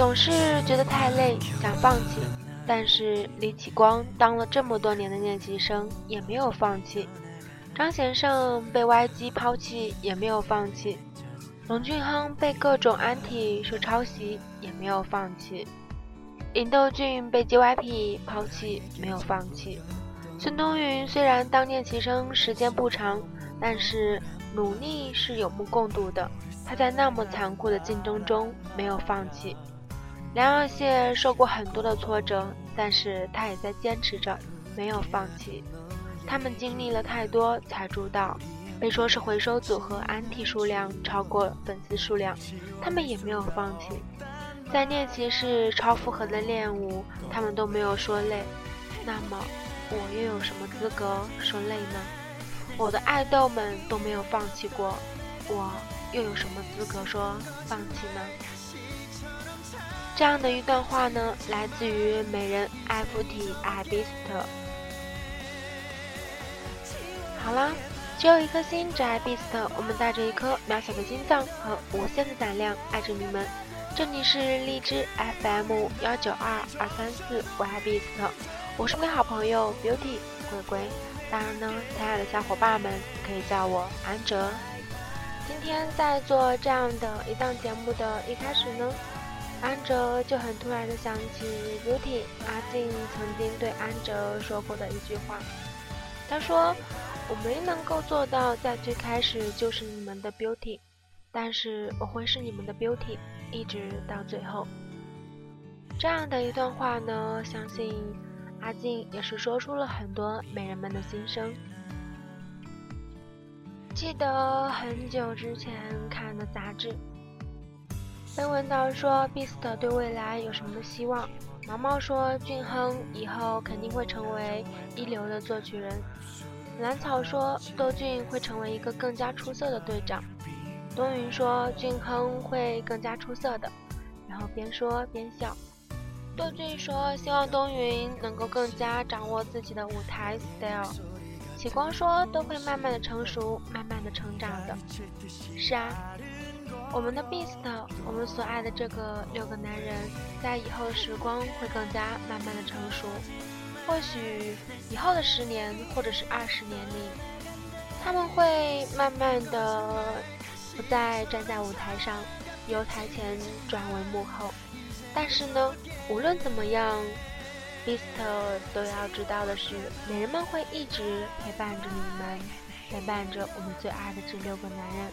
总是觉得太累，想放弃。但是李启光当了这么多年的练习生，也没有放弃；张贤胜被 YG 抛弃，也没有放弃；龙俊亨被各种安体说抄袭，也没有放弃；尹斗俊被 JYP 抛弃，没有放弃；孙东云虽然当练习生时间不长，但是努力是有目共睹的。他在那么残酷的竞争中没有放弃。梁耀谢受过很多的挫折，但是他也在坚持着，没有放弃。他们经历了太多才出道，被说是回收组合，安体数量超过粉丝数量，他们也没有放弃。在练习室超负荷的练舞，他们都没有说累。那么，我又有什么资格说累呢？我的爱豆们都没有放弃过，我又有什么资格说放弃呢？这样的一段话呢，来自于美人 FT a b i s t 好啦，只有一颗心，只爱 b i s t 我们带着一颗渺小的心脏和无限的胆量爱着你们。这里是荔枝 FM 幺九二二三四，我爱 b i s t 我是你好朋友 Beauty 鬼鬼。当然呢，亲爱的小伙伴们可以叫我安哲。今天在做这样的一档节目的一开始呢。安哲就很突然的想起 Beauty 阿静曾经对安哲说过的一句话，他说：“我没能够做到在最开始就是你们的 Beauty，但是我会是你们的 Beauty，一直到最后。”这样的一段话呢，相信阿静也是说出了很多美人们的心声。记得很久之前看的杂志。被问到说 Beast 对未来有什么希望，毛毛说俊亨以后肯定会成为一流的作曲人。蓝草说窦俊会成为一个更加出色的队长。冬云说俊亨会更加出色的，然后边说边笑。窦俊说希望冬云能够更加掌握自己的舞台 style。启光说都会慢慢的成熟，慢慢的成长的。是啊。我们的 Beast，我们所爱的这个六个男人，在以后的时光会更加慢慢的成熟。或许以后的十年或者是二十年里，他们会慢慢的不再站在舞台上，由台前转为幕后。但是呢，无论怎么样，Beast 都要知道的是，美人们会一直陪伴着你们。陪伴着我们最爱的这六个男人，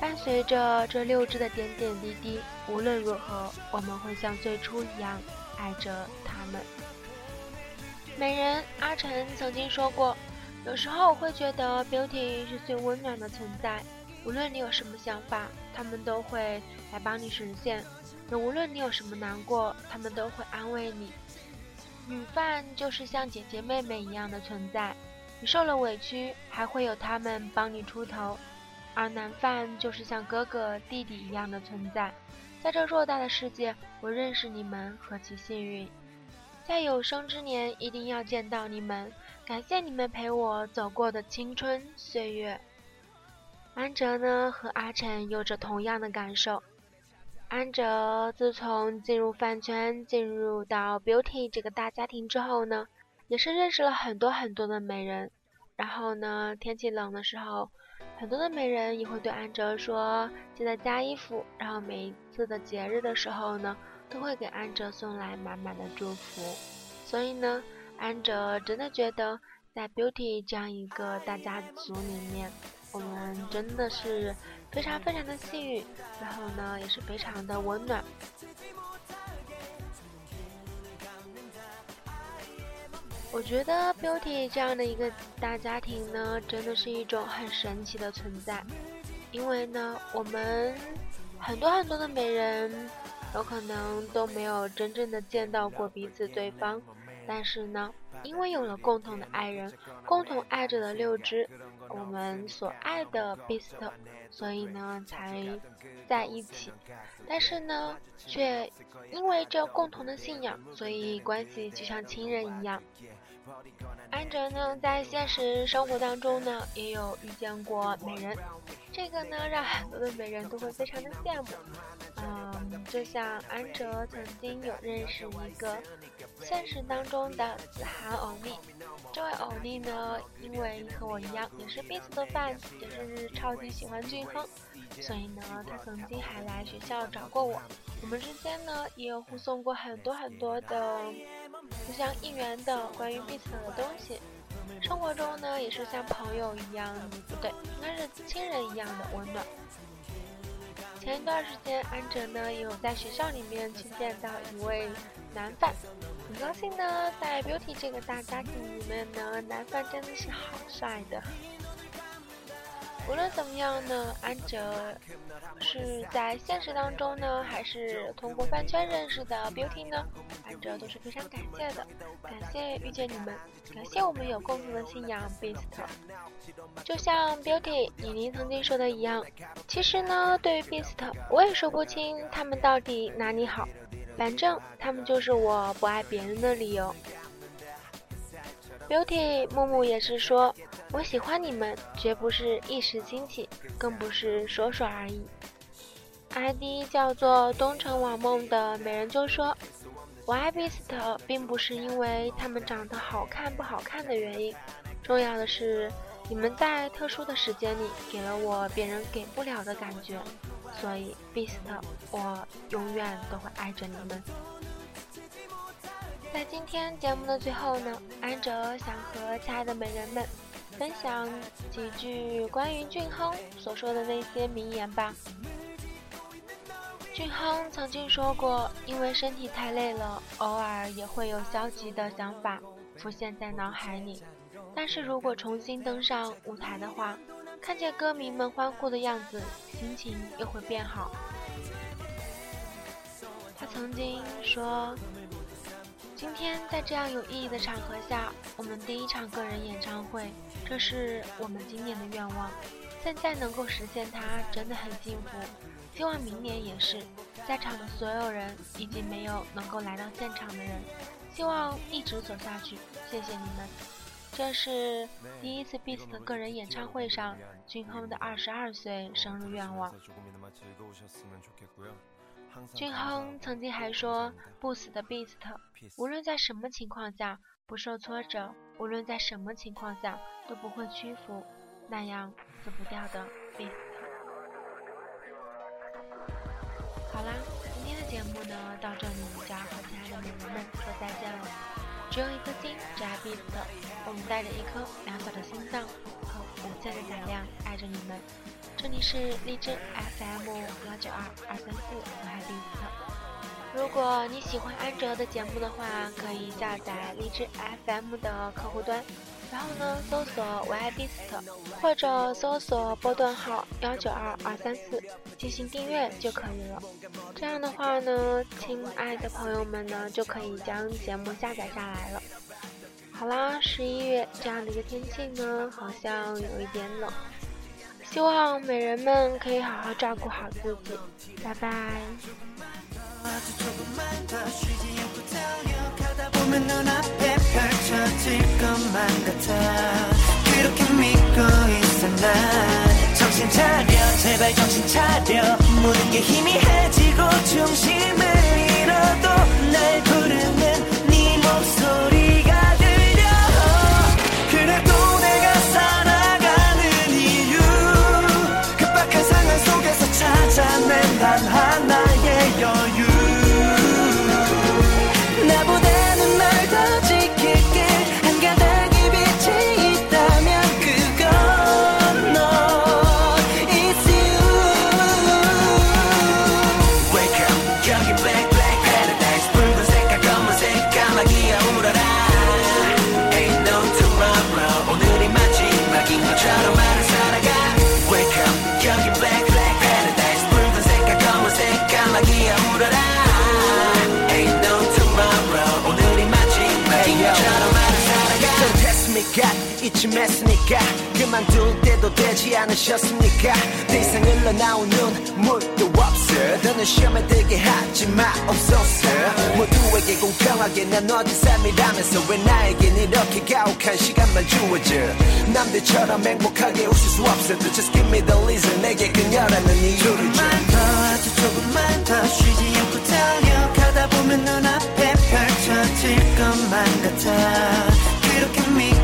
伴随着这六只的点点滴滴。无论如何，我们会像最初一样爱着他们。美人阿晨曾经说过，有时候我会觉得 Beauty 是最温暖的存在。无论你有什么想法，他们都会来帮你实现；也无论你有什么难过，他们都会安慰你。女饭就是像姐姐妹妹一样的存在。你受了委屈，还会有他们帮你出头；而男犯就是像哥哥弟弟一样的存在。在这偌大的世界，我认识你们何其幸运！在有生之年，一定要见到你们，感谢你们陪我走过的青春岁月。安哲呢，和阿晨有着同样的感受。安哲自从进入饭圈，进入到 Beauty 这个大家庭之后呢？也是认识了很多很多的美人，然后呢，天气冷的时候，很多的美人也会对安哲说记得加衣服，然后每一次的节日的时候呢，都会给安哲送来满满的祝福。所以呢，安哲真的觉得在 Beauty 这样一个大家族里面，我们真的是非常非常的幸运，然后呢，也是非常的温暖。我觉得 Beauty 这样的一个大家庭呢，真的是一种很神奇的存在。因为呢，我们很多很多的美人，有可能都没有真正的见到过彼此对方，但是呢，因为有了共同的爱人，共同爱着的六只我们所爱的 Beast，所以呢才在一起。但是呢，却因为这共同的信仰，所以关系就像亲人一样。安哲呢，在现实生活当中呢，也有遇见过美人，这个呢，让很多的美人都会非常的羡慕。嗯，就像安哲曾经有认识一个现实当中的子涵欧尼，这位欧尼呢，因为和我一样也是 b e a s 的 fans，也是超级喜欢俊亨，所以呢，他曾经还来学校找过我，我们之间呢也有互送过很多很多的互相应援的关于 b e a s 的东西。生活中呢，也是像朋友一样，不对，应该是亲人一样的温暖。前一段时间，安哲呢也有在学校里面去见到一位男犯，很高兴呢，在 Beauty 这个大家庭里面呢，男犯真的是好帅的。无论怎么样呢，安哲是在现实当中呢，还是通过饭圈认识的 Beauty 呢？安哲都是非常感谢的，感谢遇见你们，感谢我们有共同的信仰 Beast。就像 Beauty 李宁曾经说的一样，其实呢，对于 Beast，我也说不清他们到底哪里好，反正他们就是我不爱别人的理由。Beauty 木木也是说。我喜欢你们，绝不是一时兴起，更不是说说而已。ID 叫做东城网梦的美人就说：“我爱 Beast，并不是因为他们长得好看不好看的原因，重要的是你们在特殊的时间里给了我别人给不了的感觉，所以 Beast，我永远都会爱着你们。”在今天节目的最后呢，安哲想和亲爱的美人们。分享几句关于俊亨所说的那些名言吧。俊亨曾经说过，因为身体太累了，偶尔也会有消极的想法浮现在脑海里。但是如果重新登上舞台的话，看见歌迷们欢呼的样子，心情又会变好。他曾经说。今天在这样有意义的场合下，我们第一场个人演唱会，这是我们今年的愿望。现在能够实现它，真的很幸福。希望明年也是。在场的所有人以及没有能够来到现场的人，希望一直走下去。谢谢你们。这是第一次 Beast 个人演唱会上俊亨的二十二岁生日愿望。俊亨曾经还说：“不死的 Beast，无论在什么情况下不受挫折，无论在什么情况下都不会屈服，那样死不掉的 Beast。”好啦，今天的节目呢，到这里就要和亲爱的美人们说再见了。只有一颗心，只爱 Beast，我们带着一颗渺小的心脏和无限的胆量，爱着你们。这里是荔枝 FM 幺九二二三四，我爱 Beast。如果你喜欢安哲的节目的话，可以下载荔枝 FM 的客户端，然后呢搜索我爱 Beast，或者搜索波段号幺九二二三四进行订阅就可以了。这样的话呢，亲爱的朋友们呢就可以将节目下载下来了。好啦，十一月这样的一个天气呢，好像有一点冷。希望美人们可以好好照顾好自己，拜拜。 두조 금만 더 쉬지 않고 자려 가다 보면 넌앞에 펼쳐질 것만 같 아. 괴롭힘 이있었 나? 정신 차려 제발 정신 차려 모든 게 희미해지고 중심을 잃어도 날 불러 않습니까? 이쯤했으니까? 그만둘 때도 되지 않으셨습니까? 대상 흘러나오는 물도 없어. 더는 시험에 들게 하지 마 없소서 모두에게 공평하게 나눠진 삶이라면서 왜 나에겐 이렇게 가혹한 시간만 주어져? 남들처럼 행복하게 웃을 수 없어. Just give me the reason. 내게 그녀라는 이유를 줘 조금만 더 아주 조금만 더 쉬지 않고 달려가다 보면 눈앞에 펼쳐질 것만 같아. 그렇게 믿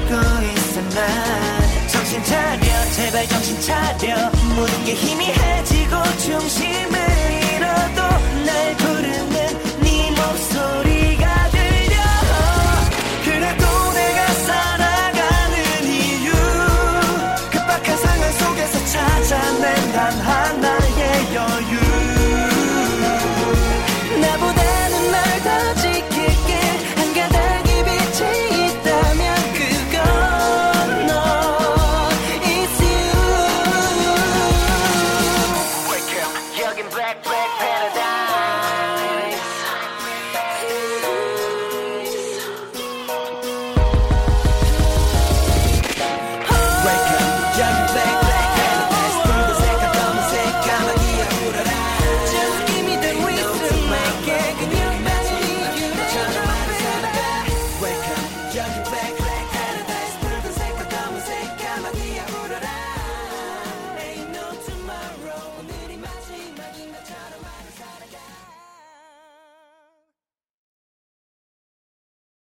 난 정신 차려 제발 정신 차려. 모든 게 희미해지고 중심을 잃어도